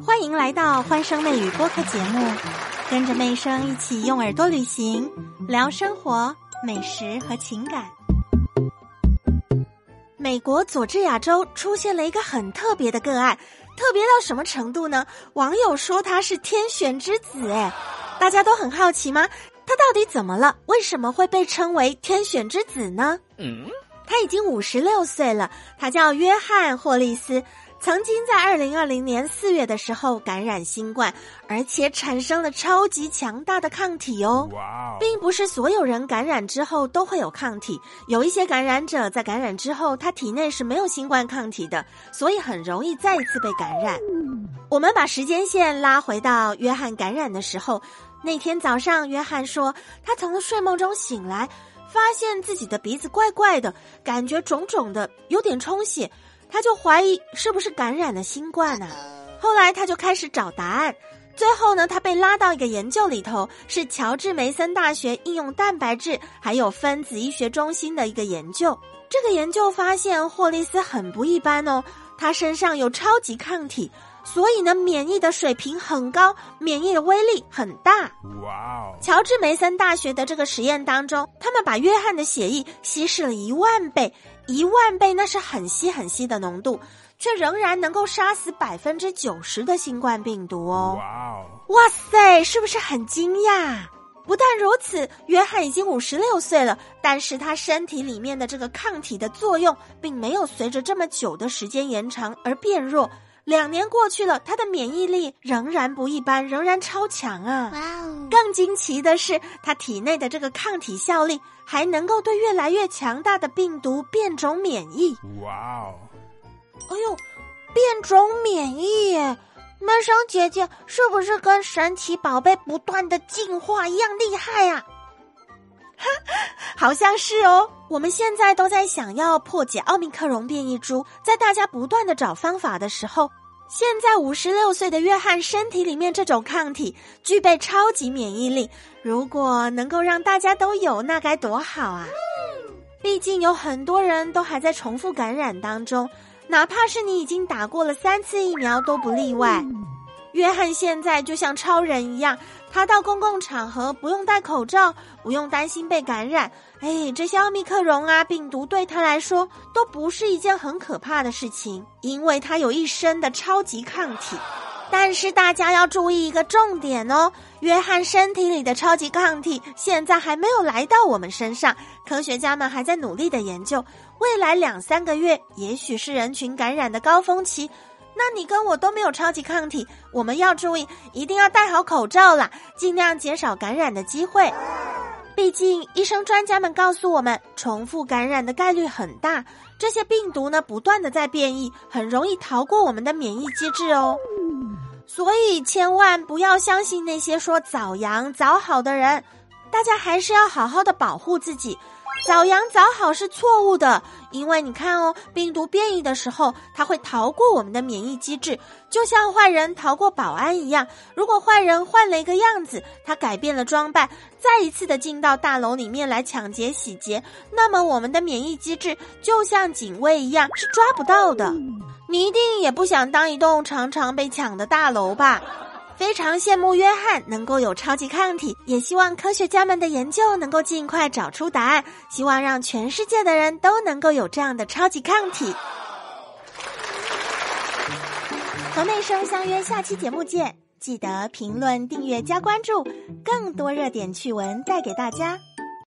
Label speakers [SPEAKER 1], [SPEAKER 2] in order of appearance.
[SPEAKER 1] 欢迎来到欢声妹语播客节目，跟着妹声一起用耳朵旅行，聊生活、美食和情感。美国佐治亚州出现了一个很特别的个案，特别到什么程度呢？网友说他是天选之子，哎，大家都很好奇吗？他到底怎么了？为什么会被称为天选之子呢？嗯，他已经五十六岁了，他叫约翰霍利斯。曾经在二零二零年四月的时候感染新冠，而且产生了超级强大的抗体哦。哇！并不是所有人感染之后都会有抗体，有一些感染者在感染之后，他体内是没有新冠抗体的，所以很容易再一次被感染。我们把时间线拉回到约翰感染的时候，那天早上，约翰说他从睡梦中醒来，发现自己的鼻子怪怪的，感觉肿肿的，有点充血。他就怀疑是不是感染了新冠呢？后来他就开始找答案，最后呢，他被拉到一个研究里头，是乔治梅森大学应用蛋白质还有分子医学中心的一个研究。这个研究发现霍利斯很不一般哦，他身上有超级抗体，所以呢，免疫的水平很高，免疫的威力很大。哇哦！乔治梅森大学的这个实验当中，他们把约翰的血液稀释了一万倍。一万倍，那是很稀很稀的浓度，却仍然能够杀死百分之九十的新冠病毒哦！哇哦，哇塞，是不是很惊讶？不但如此，约翰已经五十六岁了，但是他身体里面的这个抗体的作用，并没有随着这么久的时间延长而变弱。两年过去了，他的免疫力仍然不一般，仍然超强啊！哇哦！更惊奇的是，他体内的这个抗体效力还能够对越来越强大的病毒变种免疫。哇哦！哎呦，变种免疫！闷声姐姐是不是跟神奇宝贝不断的进化一样厉害呀？好像是哦。我们现在都在想要破解奥密克戎变异株，在大家不断的找方法的时候，现在五十六岁的约翰身体里面这种抗体具备超级免疫力，如果能够让大家都有，那该多好啊！毕竟有很多人都还在重复感染当中，哪怕是你已经打过了三次疫苗都不例外。约翰现在就像超人一样。他到公共场合不用戴口罩，不用担心被感染。哎，这些奥密克戎啊病毒对他来说都不是一件很可怕的事情，因为他有一身的超级抗体。但是大家要注意一个重点哦，约翰身体里的超级抗体现在还没有来到我们身上，科学家们还在努力的研究，未来两三个月也许是人群感染的高峰期。那你跟我都没有超级抗体，我们要注意，一定要戴好口罩啦，尽量减少感染的机会。毕竟，医生专家们告诉我们，重复感染的概率很大。这些病毒呢，不断的在变异，很容易逃过我们的免疫机制哦。所以，千万不要相信那些说早阳早好的人，大家还是要好好的保护自己。早阳早好是错误的，因为你看哦，病毒变异的时候，它会逃过我们的免疫机制，就像坏人逃过保安一样。如果坏人换了一个样子，他改变了装扮，再一次的进到大楼里面来抢劫洗劫，那么我们的免疫机制就像警卫一样，是抓不到的。你一定也不想当一栋常常被抢的大楼吧？非常羡慕约翰能够有超级抗体，也希望科学家们的研究能够尽快找出答案，希望让全世界的人都能够有这样的超级抗体。和内生相约下期节目见，记得评论、订阅、加关注，更多热点趣闻带给大家。